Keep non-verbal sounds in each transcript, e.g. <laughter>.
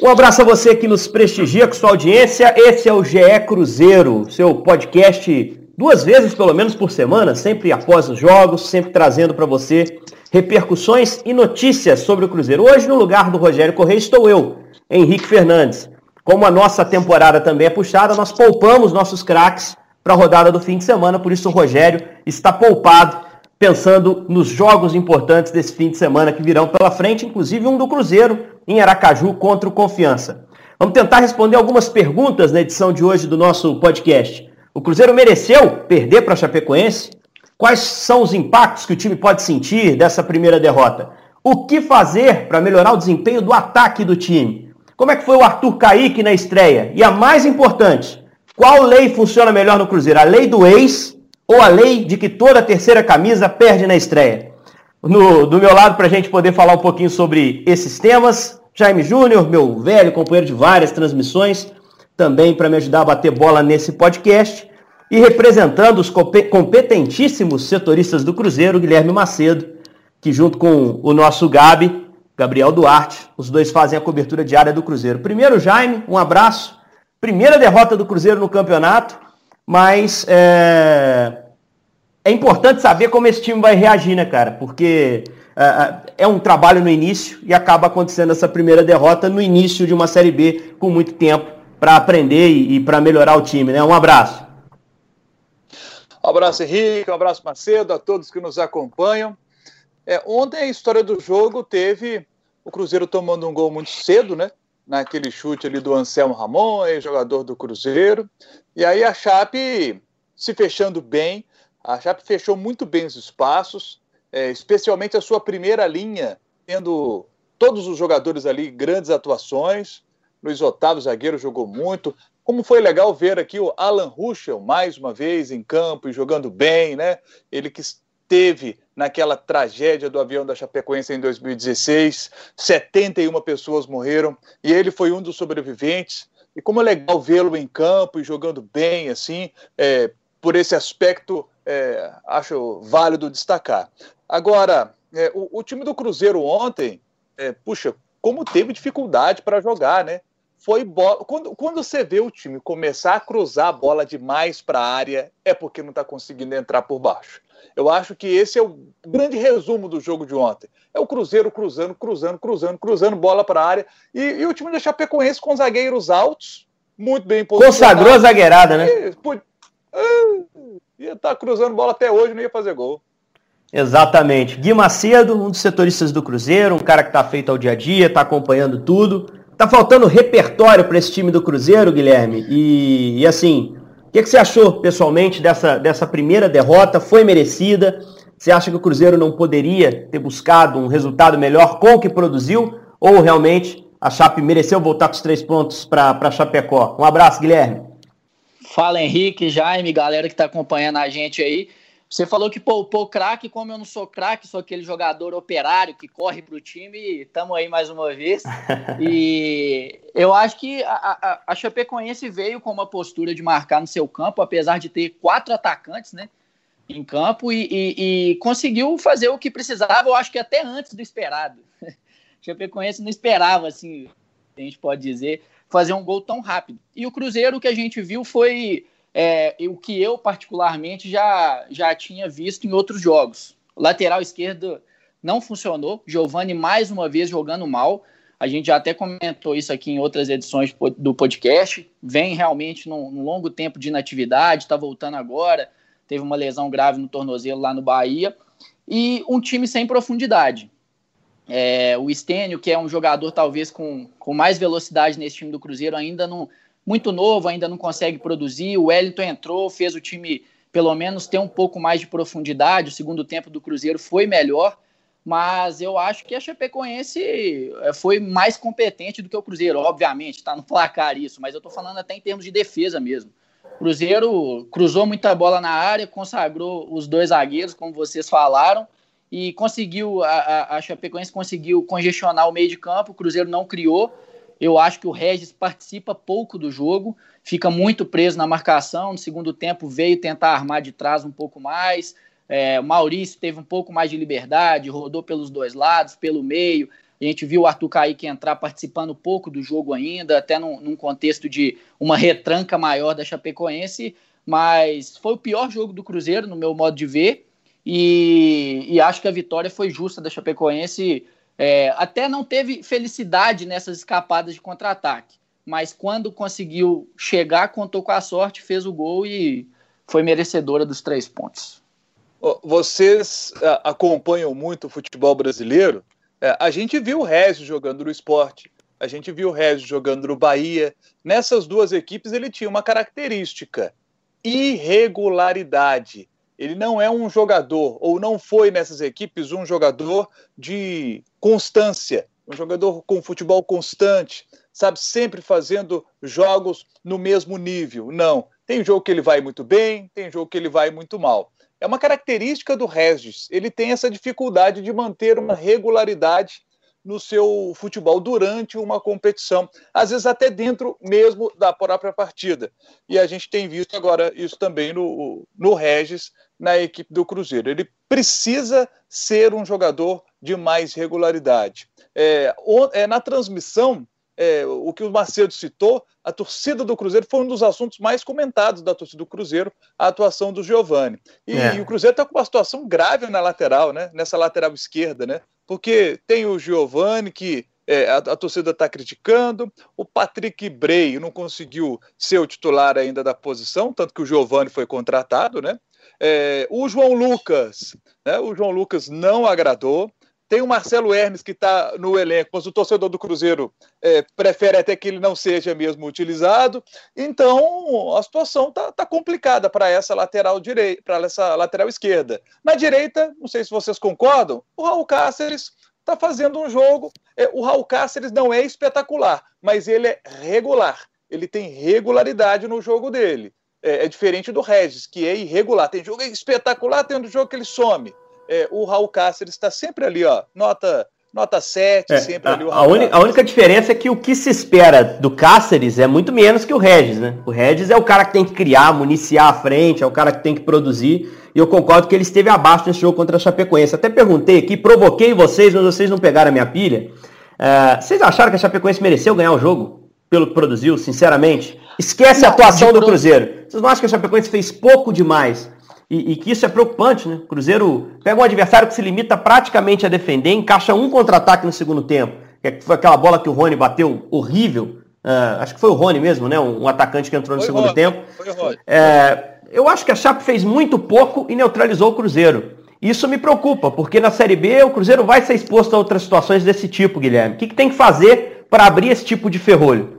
Um abraço a você que nos prestigia com sua audiência. Esse é o GE Cruzeiro, seu podcast duas vezes pelo menos por semana, sempre após os jogos, sempre trazendo para você repercussões e notícias sobre o Cruzeiro. Hoje, no lugar do Rogério Correia, estou eu, Henrique Fernandes. Como a nossa temporada também é puxada, nós poupamos nossos craques para a rodada do fim de semana, por isso o Rogério está poupado, pensando nos jogos importantes desse fim de semana que virão pela frente, inclusive um do Cruzeiro em Aracaju contra o Confiança. Vamos tentar responder algumas perguntas na edição de hoje do nosso podcast. O Cruzeiro mereceu perder para a Chapecoense? Quais são os impactos que o time pode sentir dessa primeira derrota? O que fazer para melhorar o desempenho do ataque do time? Como é que foi o Arthur Kaique na estreia? E a mais importante, qual lei funciona melhor no Cruzeiro? A lei do ex ou a lei de que toda terceira camisa perde na estreia? No, do meu lado, para a gente poder falar um pouquinho sobre esses temas, Jaime Júnior, meu velho companheiro de várias transmissões, também para me ajudar a bater bola nesse podcast. E representando os competentíssimos setoristas do Cruzeiro, Guilherme Macedo, que junto com o nosso Gabi, Gabriel Duarte, os dois fazem a cobertura diária do Cruzeiro. Primeiro, Jaime, um abraço. Primeira derrota do Cruzeiro no campeonato, mas é, é importante saber como esse time vai reagir, né, cara? Porque é, é um trabalho no início e acaba acontecendo essa primeira derrota no início de uma Série B com muito tempo para aprender e, e para melhorar o time, né? Um abraço. Um abraço, Henrique, um abraço, Macedo, a todos que nos acompanham. É, ontem a história do jogo teve o Cruzeiro tomando um gol muito cedo, né? Naquele chute ali do Anselmo Ramon, jogador do Cruzeiro. E aí a Chape se fechando bem, a Chape fechou muito bem os espaços, é, especialmente a sua primeira linha, tendo todos os jogadores ali grandes atuações. Luiz Otávio, zagueiro, jogou muito. Como foi legal ver aqui o Alan Ruschel mais uma vez em campo e jogando bem, né? Ele que esteve naquela tragédia do avião da Chapecoense em 2016, 71 pessoas morreram e ele foi um dos sobreviventes. E como é legal vê-lo em campo e jogando bem, assim, é, por esse aspecto, é, acho válido destacar. Agora, é, o, o, time do Cruzeiro ontem, é, puxa, como teve dificuldade para jogar, né? foi bola. Quando, quando você vê o time começar a cruzar a bola demais para a área, é porque não está conseguindo entrar por baixo. Eu acho que esse é o grande resumo do jogo de ontem. É o Cruzeiro cruzando, cruzando, cruzando, cruzando bola para a área. E, e, o time da Chapecoense com zagueiros altos, muito bem posicionados. Consagrou a zagueirada, né? E, pô, ah, ia estar tá cruzando bola até hoje, não ia fazer gol. Exatamente. Gui Macedo, um dos setoristas do Cruzeiro, um cara que está feito ao dia a dia, está acompanhando tudo. Tá faltando repertório para esse time do Cruzeiro, Guilherme. E, e assim, o que, que, você achou pessoalmente dessa, dessa primeira derrota? Foi merecida? Você acha que o Cruzeiro não poderia ter buscado um resultado melhor com o que produziu? Ou realmente a Chape mereceu voltar com os três pontos para Chapecó? Um abraço, Guilherme. Fala Henrique, Jaime, galera que está acompanhando a gente aí. Você falou que poupou craque, como eu não sou craque, sou aquele jogador operário que corre para o time, estamos aí mais uma vez. <laughs> E eu acho que a, a, a Chapecoense veio com uma postura de marcar no seu campo, apesar de ter quatro atacantes né, em campo, e, e, e conseguiu fazer o que precisava, eu acho que até antes do esperado. A <laughs> Chapecoense não esperava, assim, a gente pode dizer, fazer um gol tão rápido. E o Cruzeiro, o que a gente viu foi é, o que eu particularmente já, já tinha visto em outros jogos. Lateral esquerdo não funcionou, Giovani mais uma vez jogando mal. A gente já até comentou isso aqui em outras edições do podcast. Vem realmente num, num longo tempo de inatividade, está voltando agora. Teve uma lesão grave no tornozelo lá no Bahia. E um time sem profundidade. É, o Stênio, que é um jogador talvez com, com mais velocidade nesse time do Cruzeiro, ainda não, muito novo, ainda não consegue produzir. O Wellington entrou, fez o time pelo menos ter um pouco mais de profundidade. O segundo tempo do Cruzeiro foi melhor, mas eu acho que a Chapecoense eh, foi mais competente do que o Cruzeiro. Obviamente, está no placar isso, mas eu estou falando até em termos de defesa mesmo. Cruzeiro cruzou muita bola na área, consagrou os dois zagueiros, como vocês falaram, e conseguiu, a, a, a Chapecoense conseguiu congestionar o meio de campo, o Cruzeiro não criou, eu acho que o Regis participa pouco do jogo, fica muito preso na marcação. No segundo tempo veio tentar armar de trás um pouco mais. É, Maurício teve um pouco mais de liberdade, rodou pelos dois lados, pelo meio. A gente viu o Arthur Kaique entrar participando pouco do jogo ainda, até num, num contexto de uma retranca maior da Chapecoense, mas foi o pior jogo do Cruzeiro, no meu modo de ver, e, e acho que a vitória foi justa da Chapecoense. É, até não teve felicidade nessas escapadas de contra-ataque, mas quando conseguiu chegar, contou com a sorte, fez o gol e foi merecedora dos três pontos. Vocês uh, acompanham muito o futebol brasileiro? Uh, a gente viu o Regis jogando no esporte, a gente viu o Regis jogando no Bahia. Nessas duas equipes ele tinha uma característica: irregularidade. Ele não é um jogador, ou não foi nessas equipes um jogador de constância, um jogador com futebol constante, sabe, sempre fazendo jogos no mesmo nível. Não. Tem jogo que ele vai muito bem, tem jogo que ele vai muito mal. É uma característica do Regis. Ele tem essa dificuldade de manter uma regularidade no seu futebol durante uma competição, às vezes até dentro mesmo da própria partida. E a gente tem visto agora isso também no, no Regis, na equipe do Cruzeiro. Ele precisa ser um jogador de mais regularidade. É, é na transmissão, é, o que o Macedo citou, a torcida do Cruzeiro foi um dos assuntos mais comentados da torcida do Cruzeiro, a atuação do Giovani. E, é. e o Cruzeiro está com uma situação grave na lateral, né? Nessa lateral esquerda, né? Porque tem o Giovani que é, a, a, torcida está criticando. O Patrick Bray não conseguiu ser o titular ainda da posição, tanto que o Giovani foi contratado, né? É, o João Lucas, né? O João Lucas não agradou. Tem o Marcelo Hermes que está no elenco, mas o torcedor do Cruzeiro é, prefere até que ele não seja mesmo utilizado. Então a situação está tá complicada para essa lateral direita, para essa lateral esquerda. Na direita, não sei se vocês concordam, o Raul Cáceres está fazendo um jogo. É, o Raul Cáceres não é espetacular, mas ele é regular. Ele tem regularidade no jogo dele. É, é diferente do Regis, que é irregular. Tem jogo espetacular, tem um jogo que ele some é, o Raul Cáceres está sempre ali, ó, nota nota 7, é, sempre a, ali o a, única, a única diferença é que o que se espera do Cáceres é muito menos que o Regis, né? O Regis é o cara que tem que criar, municiar a frente, é o cara que tem que produzir. E eu concordo que ele esteve abaixo nesse jogo contra a Chapecoense. Até perguntei aqui, provoquei vocês, mas vocês não pegaram a minha pilha. Uh, vocês acharam que a Chapecoense mereceu ganhar o jogo? Pelo que produziu, sinceramente? Esquece não, a atuação do Cruzeiro. Vocês não acham que a Chapecoense fez pouco demais e, e, que isso é preocupante, né? O Cruzeiro pega um adversário que se limita praticamente a defender, encaixa um contra-ataque no segundo tempo. Que foi aquela bola que o Rony bateu horrível. Uh, acho que foi o Rony mesmo, né? Um, um atacante que entrou no foi segundo Rony. tempo. Foi o Rony. É, eu acho que a Chape fez muito pouco e neutralizou o Cruzeiro. Isso me preocupa, porque na Série B o Cruzeiro vai ser exposto a outras situações desse tipo, Guilherme. O que, que tem que fazer para abrir esse tipo de ferrolho?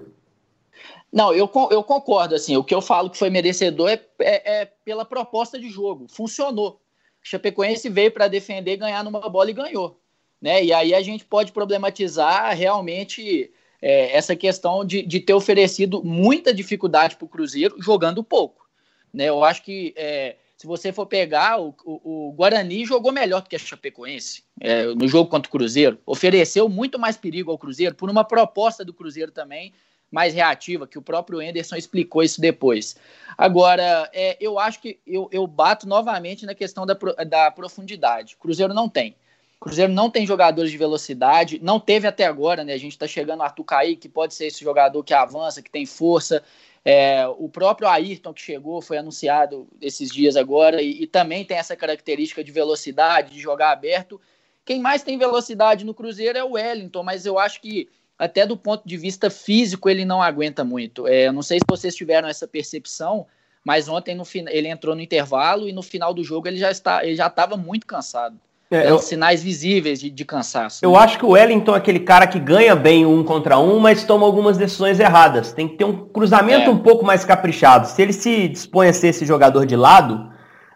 Não, eu, eu concordo. Assim, o que eu falo que foi merecedor é, é, é pela proposta de jogo. Funcionou. Chapecoense veio para defender, ganhar numa bola e ganhou. Né? E aí a gente pode problematizar realmente é, essa questão de, de ter oferecido muita dificuldade para o Cruzeiro jogando pouco. Né? Eu acho que é, se você for pegar, o, o, o, Guarani jogou melhor do que a Chapecoense é, no jogo contra o Cruzeiro. Ofereceu muito mais perigo ao Cruzeiro por uma proposta do Cruzeiro também mais reativa, que o próprio Anderson explicou isso depois. Agora, é, eu acho que eu, eu bato novamente na questão da, da profundidade. Cruzeiro não tem. Cruzeiro não tem jogadores de velocidade, não teve até agora, né? A gente está chegando no Arthur Caí, que pode ser esse jogador que avança, que tem força. É, o próprio Ayrton que chegou, foi anunciado esses dias agora, e, e também tem essa característica de velocidade, de jogar aberto. Quem mais tem velocidade no Cruzeiro é o Wellington, mas eu acho que até do ponto de vista físico, ele não aguenta muito. É, eu não sei se vocês tiveram essa percepção, mas ontem no, ele entrou no intervalo e no final do jogo ele já está, ele já estava muito cansado. É, eu, sinais visíveis de, de cansaço. Eu né? acho que o Wellington é aquele cara que ganha bem um contra um, mas toma algumas decisões erradas. Tem que ter um cruzamento é. um pouco mais caprichado. Se ele se dispõe a ser esse jogador de lado,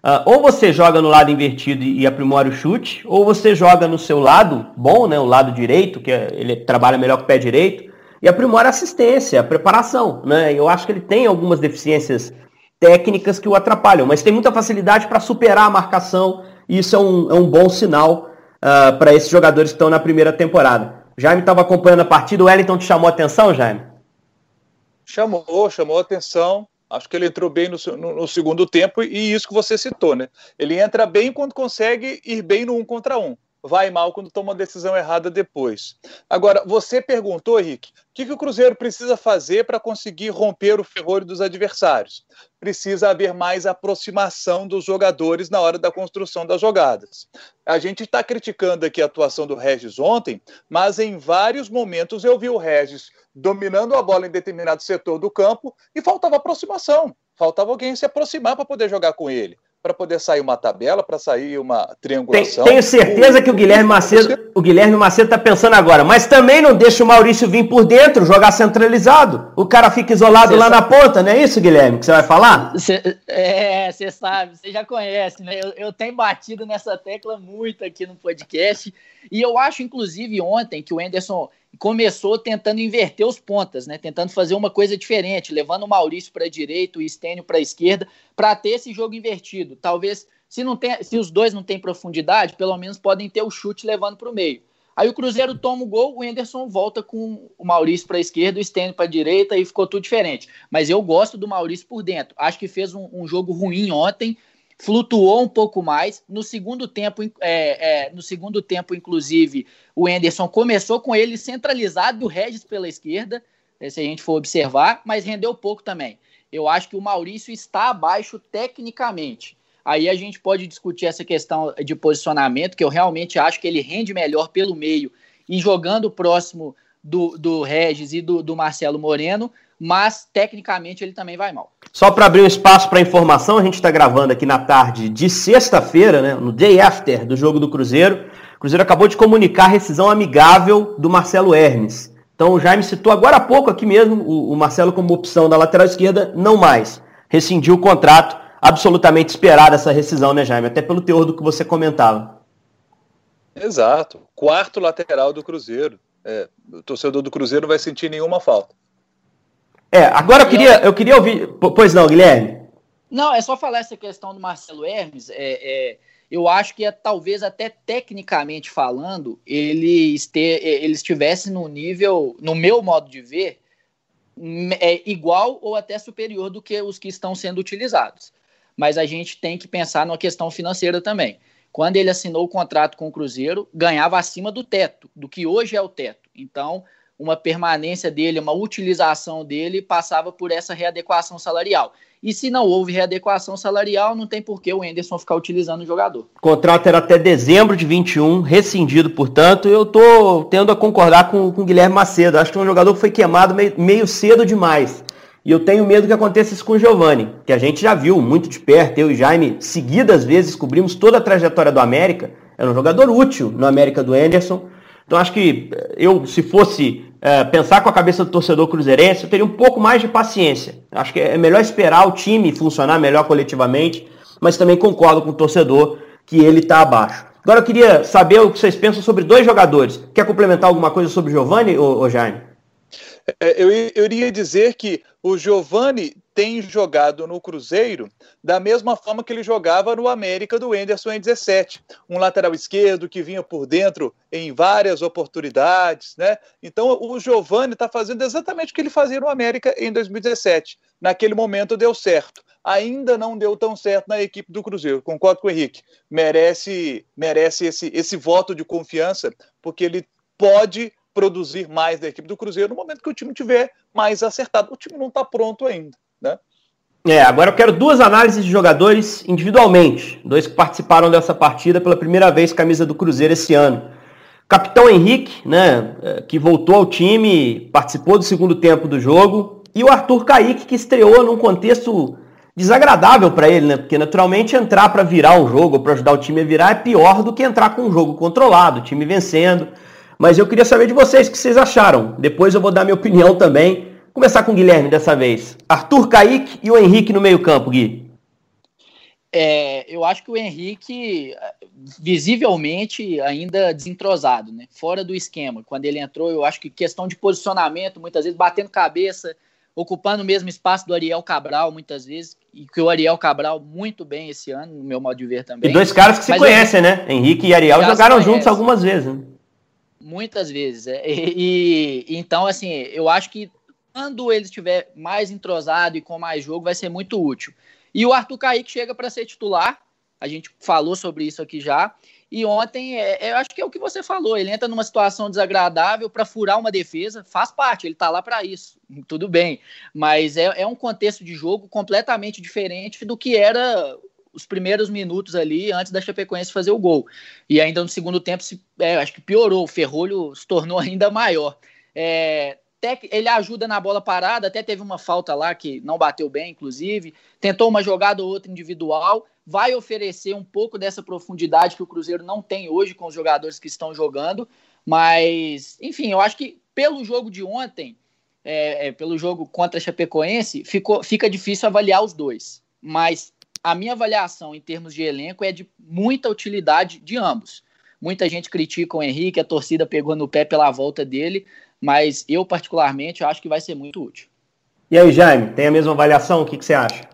Uh, ou você joga no lado invertido e, aprimora o chute, ou você joga no seu lado bom, né, o lado direito, que é, ele trabalha melhor com o pé direito, e aprimora a assistência, a preparação. Né? Eu acho que ele tem algumas deficiências técnicas que o atrapalham, mas tem muita facilidade para superar a marcação, e isso é um, é um bom sinal uh, para esses jogadores que estão na primeira temporada. Jaime estava acompanhando a partida, o Wellington te chamou a atenção, Jaime? Chamou, chamou a atenção. Acho que ele entrou bem no, no, no, segundo tempo e isso que você citou, né? Ele entra bem quando consegue ir bem no um contra um. Vai mal quando toma uma decisão errada depois. Agora, você perguntou, Henrique, o que, que o Cruzeiro precisa fazer para conseguir romper o ferrolho dos adversários? Precisa haver mais aproximação dos jogadores na hora da construção das jogadas. A gente está criticando aqui a atuação do Regis ontem, mas em vários momentos eu vi o Regis dominando a bola em determinado setor do campo e faltava aproximação. Faltava alguém se aproximar para poder jogar com ele para poder sair uma tabela, para sair uma triangulação. Tenho certeza que o Guilherme Macedo, o Guilherme Macedo está pensando agora, mas também não deixa o Maurício vir por dentro, jogar centralizado. O cara fica isolado cê lá sabe. na ponta, não é isso, Guilherme, que você vai falar? Cê, é, você sabe, você já conhece, né? Eu, eu tenho batido nessa tecla muito aqui no podcast, e eu acho, inclusive, ontem que o Enderson começou tentando inverter os pontas, né? Tentando fazer uma coisa diferente, levando o Maurício para a direita, o Estênio para a esquerda, para ter esse jogo invertido. Talvez, se, não tem, se os dois não têm profundidade, pelo menos podem ter o chute levando para o meio. Aí o Cruzeiro toma o gol, o Enderson volta com o Maurício para a esquerda, o Stênio para a direita e ficou tudo diferente. Mas eu gosto do Maurício por dentro. Acho que fez um, um jogo ruim ontem, flutuou um pouco mais. No segundo tempo, é, é, no segundo tempo, inclusive, o Enderson começou com ele centralizado, o Regis pela esquerda, né, se a gente for observar, mas rendeu pouco também. Eu acho que o Maurício está abaixo tecnicamente. Aí a gente pode discutir essa questão de posicionamento, que eu realmente acho que ele rende melhor pelo meio e jogando próximo do, do Regis e do, do Marcelo Moreno, mas tecnicamente ele também vai mal. Só para abrir um espaço para informação, a gente está gravando aqui na tarde de sexta-feira, né, no day after do jogo do Cruzeiro. O Cruzeiro acabou de comunicar a rescisão amigável do Marcelo Hermes. Então o Jaime citou agora há pouco aqui mesmo o, o Marcelo como opção da lateral esquerda, não mais. Rescindiu o contrato, absolutamente esperada essa rescisão, né, Jaime? Até pelo teor do que você comentava. Exato. Quarto lateral do Cruzeiro. É, o torcedor do Cruzeiro não vai sentir nenhuma falta. É, agora eu queria, eu queria ouvir. Pois não, Guilherme? Não, é só falar essa questão do Marcelo Hermes. É, é, eu acho que é, talvez até tecnicamente falando, ele, este, ele estivesse no nível, no meu modo de ver, é igual ou até superior do que os que estão sendo utilizados. Mas a gente tem que pensar numa questão financeira também. Quando ele assinou o contrato com o Cruzeiro, ganhava acima do teto, do que hoje é o teto. Então, uma permanência dele, uma utilização dele, passava por essa readequação salarial. E se não houve readequação salarial, não tem por que o Enderson ficar utilizando o jogador. O contrato era até dezembro de 21, rescindido, portanto, eu estou tendo a concordar com, com o Guilherme Macedo. Acho que é um jogador que foi queimado meio, meio cedo demais. E eu tenho medo que aconteça isso com o Giovani, que a gente já viu muito de perto, eu e Jaime, seguidas vezes, cobrimos toda a trajetória do América. Era um jogador útil no América do Enderson. Então acho que eu, se fosse é, pensar com a cabeça do torcedor cruzeirense, eu teria um pouco mais de paciência. Acho que é melhor esperar o time funcionar melhor coletivamente, mas também concordo com o torcedor que ele está abaixo. Agora eu queria saber o que vocês pensam sobre dois jogadores. Quer complementar alguma coisa sobre o Giovanni, ou Jaime? É, eu, eu iria dizer que o Giovanni tem jogado no Cruzeiro da mesma forma que ele jogava no América do Enderson em 17. Um lateral esquerdo que vinha por dentro em várias oportunidades, né? Então o Giovani está fazendo exatamente o que ele fazia no América em 2017. Naquele momento deu certo. Ainda não deu tão certo na equipe do Cruzeiro. Concordo com o Henrique. Merece, merece esse, esse voto de confiança, porque ele pode produzir mais da equipe do Cruzeiro no momento que o time tiver mais acertado. O time não está pronto ainda? É, agora eu quero duas análises de jogadores individualmente. Dois que participaram dessa partida pela primeira vez camisa do Cruzeiro esse ano. Capitão Henrique, né, é, que voltou ao time, participou do segundo tempo do jogo. E o Arthur Kaique, que estreou num contexto desagradável para ele, né? Porque naturalmente entrar para virar um jogo, para ajudar o time a virar, é pior do que entrar com um jogo controlado, o time vencendo. Mas eu queria saber de vocês o que vocês acharam. Depois eu vou dar minha opinião também. Começar com o Guilherme dessa vez. Arthur Kaique e o Henrique no meio-campo, Gui. É, eu acho que o Henrique, visivelmente, ainda desentrosado, né? Fora do esquema. Quando ele entrou, eu acho que questão de posicionamento, muitas vezes batendo cabeça, ocupando o mesmo espaço do Ariel Cabral, muitas vezes, e que o Ariel Cabral muito bem esse ano, no meu modo de ver também. E dois caras que se Mas conhecem, eu... né? Henrique e Ariel jogaram juntos algumas vezes. Né? Muitas vezes. É. E, e, então, assim, eu acho que quando ele estiver mais entrosado e com mais jogo, vai ser muito útil. E o Arthur Kaique chega para ser titular. A gente falou sobre isso aqui já. E ontem, é, é, eu acho que é o que você falou, ele entra numa situação desagradável para furar uma defesa, faz parte, ele está lá para isso, tudo bem. Mas é, é um contexto de jogo completamente diferente do que era os primeiros minutos ali antes da Chapecoense fazer o gol. E ainda no segundo tempo, se, é, acho que piorou, o Ferrolho se tornou <laughs> ainda maior. É, ele ajuda na bola parada, até teve uma falta lá que não bateu bem, inclusive. Tentou uma jogada ou outra individual, vai oferecer um pouco dessa profundidade que o Cruzeiro não tem hoje com os jogadores que estão jogando. Mas, enfim, eu acho que pelo jogo de ontem, é, é, pelo jogo contra a Chapecoense, ficou, fica difícil avaliar os dois. Mas a minha avaliação em termos de elenco é de muita utilidade de ambos. Muita gente critica o Henrique, a torcida pegou no pé pela volta dele, mas eu, particularmente, acho que vai ser muito útil. E aí, Jaime, tem a mesma avaliação? O que, que você acha?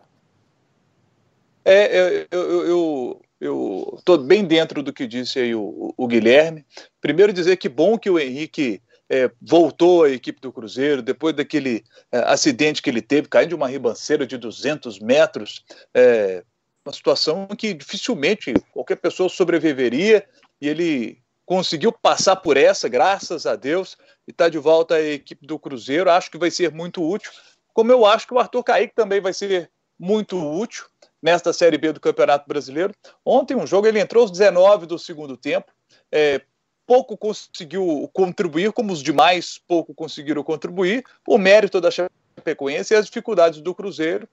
É, eu, eu, estou bem dentro do que disse aí o, o, Guilherme. Primeiro dizer que bom que o Henrique é, voltou à equipe do Cruzeiro depois daquele é, acidente que ele teve, caindo de uma ribanceira de 200 metros, é, uma situação que dificilmente qualquer pessoa sobreviveria e ele conseguiu passar por essa, graças a Deus, e está de volta à equipe do Cruzeiro. Acho que vai ser muito útil, como eu acho que o Arthur Kaique também vai ser muito útil nesta Série B do Campeonato Brasileiro. Ontem, um jogo, ele entrou aos 19 do segundo tempo, é, pouco conseguiu contribuir, como os demais pouco conseguiram contribuir, o mérito da Chapecoense e as dificuldades do Cruzeiro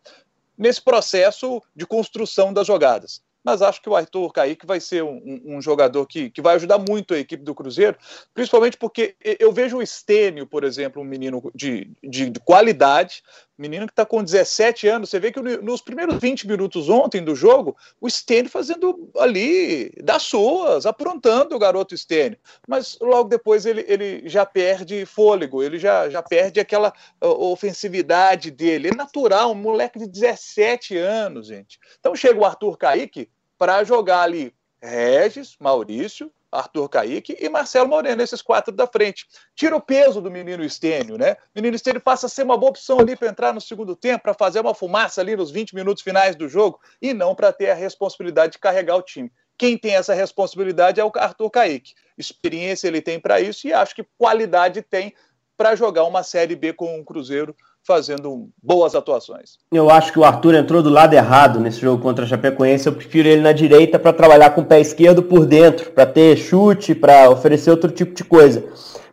nesse processo de construção das jogadas mas acho que o Arthur Kaique vai ser um, um, jogador que, que vai ajudar muito a equipe do Cruzeiro, principalmente porque eu vejo o Stênio, por exemplo, um menino de, de, de qualidade, menino que está com 17 anos, você vê que nos primeiros 20 minutos ontem do jogo, o Stênio fazendo ali das suas, aprontando o garoto Stênio, mas logo depois ele, ele já perde fôlego, ele já, já perde aquela ofensividade dele, é natural, um moleque de 17 anos, gente. Então chega o Arthur Kaique, para jogar ali Regis, Maurício, Arthur Caíque e Marcelo Moreno, esses quatro da frente. Tira o peso do menino Estênio, né? O menino Estênio passa a ser uma boa opção ali para entrar no segundo tempo, para fazer uma fumaça ali nos 20 minutos finais do jogo e não para ter a responsabilidade de carregar o time. Quem tem essa responsabilidade é o Arthur Caíque. Experiência ele tem para isso e acho que qualidade tem para jogar uma Série B com o Cruzeiro fazendo boas atuações. Eu acho que o Arthur entrou do lado errado nesse jogo contra a Chapecoense. Eu prefiro ele na direita para trabalhar com o pé esquerdo por dentro, para ter chute, para oferecer outro tipo de coisa.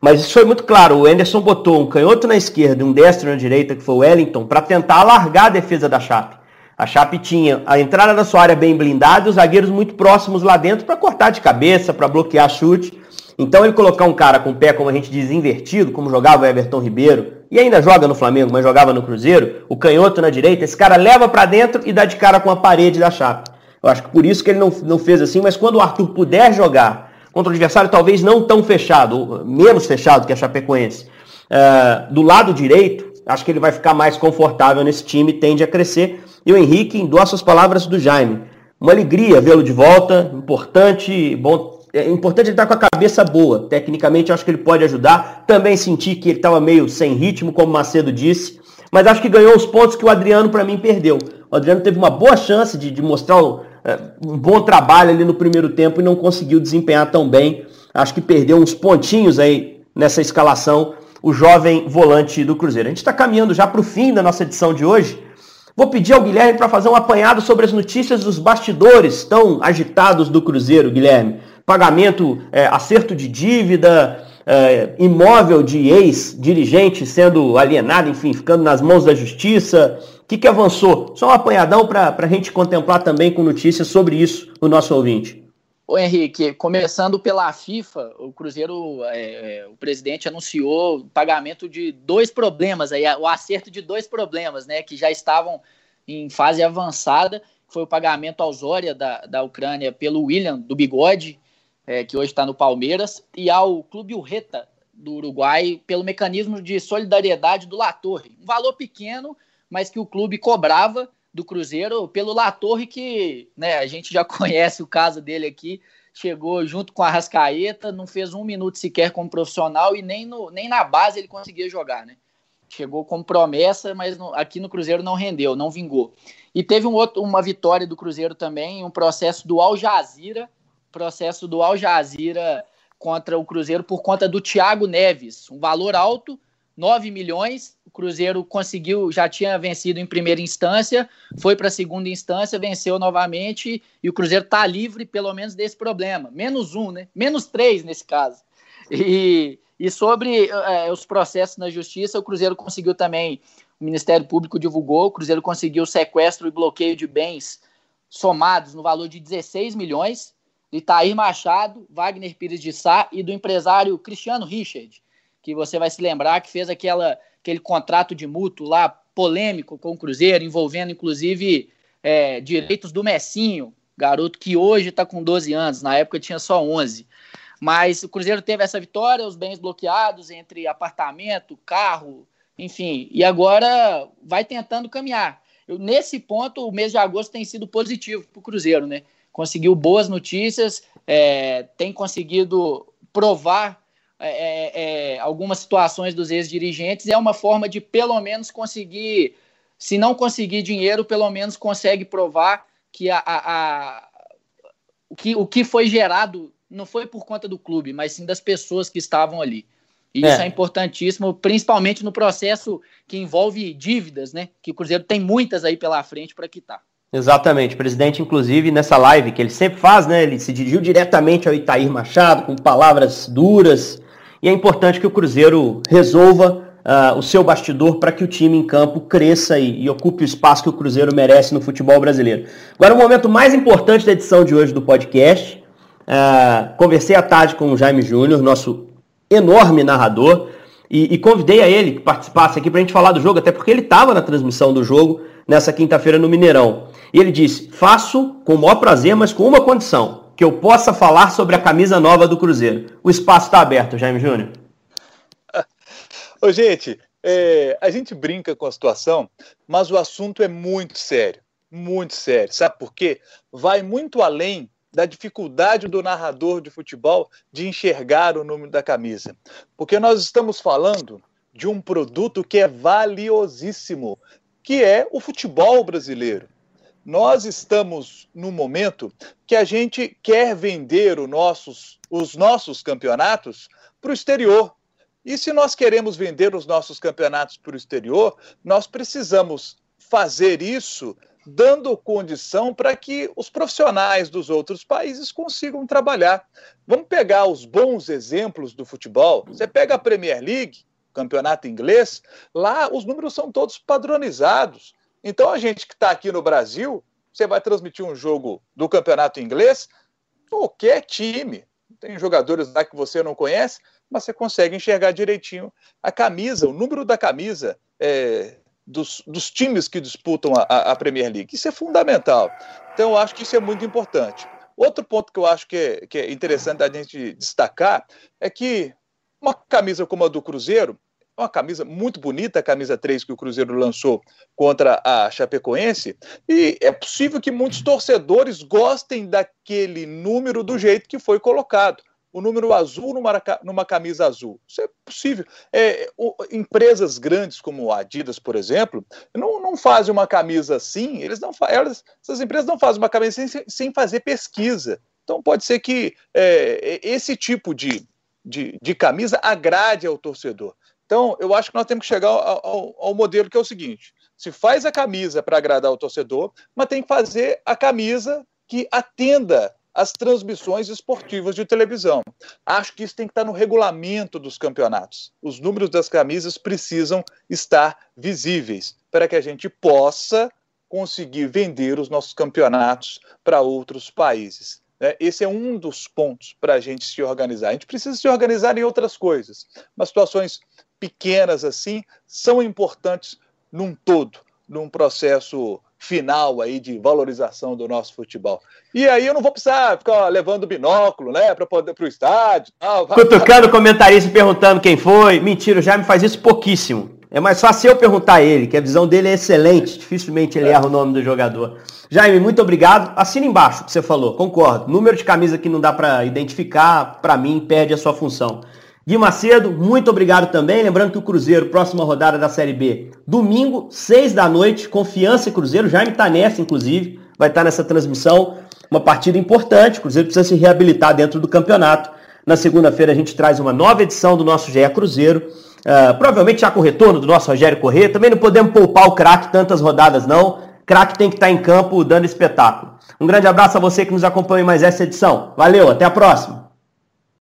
Mas isso foi muito claro. O Anderson botou um canhoto na esquerda e um destro na direita, que foi o Wellington, para tentar alargar a defesa da Chape. A Chape tinha a entrada da sua área bem blindada e os zagueiros muito próximos lá dentro para cortar de cabeça, para bloquear chute. Então ele colocar um cara com o pé, como a gente diz, invertido, como jogava o Everton Ribeiro, e ainda joga no Flamengo, mas jogava no Cruzeiro, o canhoto na direita, esse cara leva para dentro e dá de cara com a parede da chapa. Eu acho que por isso que ele não, não fez assim, mas quando o Arthur puder jogar contra o adversário talvez não tão fechado, menos fechado que a Chapecoense, uh, do lado direito, acho que ele vai ficar mais confortável nesse time, tende a crescer. E o Henrique endossa as palavras do Jaime. Uma alegria vê-lo de volta, importante, bom é importante ele estar com a cabeça boa. Tecnicamente, acho que ele pode ajudar. Também senti que ele estava meio sem ritmo, como Macedo disse. Mas acho que ganhou os pontos que o Adriano, para mim, perdeu. O Adriano teve uma boa chance de, de mostrar um, é, um, bom trabalho ali no primeiro tempo e não conseguiu desempenhar tão bem. Acho que perdeu uns pontinhos aí nessa escalação, o jovem volante do Cruzeiro. A gente está caminhando já para o fim da nossa edição de hoje. Vou pedir ao Guilherme para fazer um apanhado sobre as notícias dos bastidores tão agitados do Cruzeiro, Guilherme pagamento, é, acerto de dívida, é, imóvel de ex-dirigente sendo alienado, enfim, ficando nas mãos da justiça. O que, que avançou? Só um apanhadão para a gente contemplar também com notícias sobre isso o nosso ouvinte. Ô Henrique, começando pela FIFA, o Cruzeiro, é, é, o presidente anunciou pagamento de dois problemas, aí, o acerto de dois problemas, né, que já estavam em fase avançada, foi o pagamento ao Zória da, da Ucrânia pelo William, do Bigode, é, que hoje está no Palmeiras, e ao Clube Urreta, do Uruguai, pelo mecanismo de solidariedade do Latorre. Um valor pequeno, mas que o clube cobrava do Cruzeiro pelo Latorre, que né, a gente já <laughs> conhece o caso dele aqui, chegou junto com a Rascaeta, não fez um minuto sequer como profissional e nem, no, nem na base ele conseguia jogar, né? Chegou com promessa, mas no, aqui no Cruzeiro não rendeu, não vingou. E teve um outro, uma vitória do Cruzeiro também, um processo do Al Jazeera, processo do Al Jazeera contra o Cruzeiro por conta do Thiago Neves, um valor alto, 9 milhões. O Cruzeiro conseguiu, já tinha vencido em primeira instância, foi para a segunda instância, venceu novamente e o Cruzeiro está livre, pelo menos, desse problema. Menos um, né? Menos três nesse caso. E, e sobre é, os processos na justiça, o Cruzeiro conseguiu também, o Ministério Público divulgou, o Cruzeiro conseguiu sequestro e bloqueio de bens somados no valor de 16 milhões, de Itair Machado, Wagner Pires de Sá e do empresário Cristiano Richard, que você vai se lembrar que fez aquela, aquele contrato de mútuo lá polêmico com o Cruzeiro, envolvendo inclusive é, direitos do Messinho, garoto que hoje está com 12 anos, na época tinha só 11. Mas o Cruzeiro teve essa vitória, os bens bloqueados entre apartamento, carro, enfim, e agora vai tentando caminhar. Eu, nesse ponto, o mês de agosto tem sido positivo para o Cruzeiro, né? Conseguiu boas notícias, é, tem conseguido provar é, é, é algumas situações dos ex-dirigentes, e é uma forma de pelo menos conseguir, se não conseguir dinheiro, pelo menos consegue provar que a, a, a o, que, o que foi gerado não foi por conta do clube, mas sim das pessoas que estavam ali. E isso é. é importantíssimo, principalmente no processo que envolve dívidas, né? Que o Cruzeiro tem muitas aí pela frente para quitar. Exatamente. O presidente, inclusive, nessa live que ele sempre faz, né? Ele se dirigiu diretamente ao Itair Machado, com palavras duras. E é importante que o Cruzeiro resolva uh, o seu bastidor para que o time em campo cresça e, e, ocupe o espaço que o Cruzeiro merece no futebol brasileiro. Agora, o momento mais importante da edição de hoje do podcast. Uh, conversei à tarde com o Jaime Júnior, nosso enorme narrador, e, e convidei a ele que participasse aqui para a gente falar do jogo, até porque ele estava na transmissão do jogo nessa quinta-feira no Mineirão. E ele disse: faço com o maior prazer, mas com uma condição, que eu possa falar sobre a camisa nova do Cruzeiro. O espaço está aberto, Jaime Júnior. Ô, gente, é, a gente brinca com a situação, mas o assunto é muito sério. Muito sério. Sabe por quê? Vai muito além da dificuldade do narrador de futebol de enxergar o número da camisa. Porque nós estamos falando de um produto que é valiosíssimo, que é o futebol brasileiro. Nós estamos no momento que a gente quer vender nossos, os nossos campeonatos para o exterior. E se nós queremos vender os nossos campeonatos para o exterior, nós precisamos fazer isso dando condição para que os profissionais dos outros países consigam trabalhar. Vamos pegar os bons exemplos do futebol. Você pega a Premier League, campeonato inglês, lá os números são todos padronizados. Então a gente que está aqui no Brasil, você vai transmitir um jogo do campeonato inglês, qualquer time, tem jogadores lá que você não conhece, mas você consegue enxergar direitinho a camisa, o número da camisa. É, dos, dos times que disputam a, a, Premier League. Isso é fundamental. Então, eu acho que isso é muito importante. Outro ponto que eu acho que é, que é interessante a gente destacar é que uma camisa como a do Cruzeiro, uma camisa muito bonita, a camisa 3 que o Cruzeiro lançou contra a Chapecoense, e é possível que muitos torcedores gostem daquele número do jeito que foi colocado o número azul numa, numa camisa azul. Isso é possível. É, o, empresas grandes como a Adidas, por exemplo, não, não fazem uma camisa assim, eles não elas, essas empresas não fazem uma camisa sem, sem fazer pesquisa. Então pode ser que é, esse tipo de, de, de, camisa agrade ao torcedor. Então, eu acho que nós temos que chegar ao, ao, ao modelo que é o seguinte: se faz a camisa para agradar o torcedor, mas tem que fazer a camisa que atenda as transmissões esportivas de televisão. Acho que isso tem que estar no regulamento dos campeonatos. Os números das camisas precisam estar visíveis para que a gente possa conseguir vender os nossos campeonatos para outros países. Né? Esse é um dos pontos para a gente se organizar. A gente precisa se organizar em outras coisas, mas situações pequenas assim são importantes num todo, num processo final aí de valorização do nosso futebol. E aí eu não vou precisar ficar levando binóculo, né, para poder para o estádio. Tal. Cutucando o comentarista perguntando quem foi. Mentira, o Jaime faz isso pouquíssimo. É mais fácil eu perguntar a ele, que a visão dele é excelente. Dificilmente ele é. erra o nome do jogador. Jaime, muito obrigado. Assina embaixo o que você falou, concordo. Número de camisa que não dá para identificar, para mim, perde a sua função. Gui Macedo, muito obrigado também. Lembrando que o Cruzeiro, próxima rodada da Série B, domingo, seis da noite, Confiança e Cruzeiro. Jaime está nessa, inclusive, vai estar tá nessa transmissão. uma partida importante. O Cruzeiro precisa se reabilitar dentro do campeonato. Na segunda-feira a gente traz uma nova edição do nosso GE Cruzeiro. Uh, provavelmente já com o retorno do nosso Rogério Corrêa. Também não podemos poupar o craque tantas rodadas, não. Craque tem que estar em campo dando espetáculo. Um grande abraço a você que nos acompanha em mais essa edição. Valeu, até a próxima.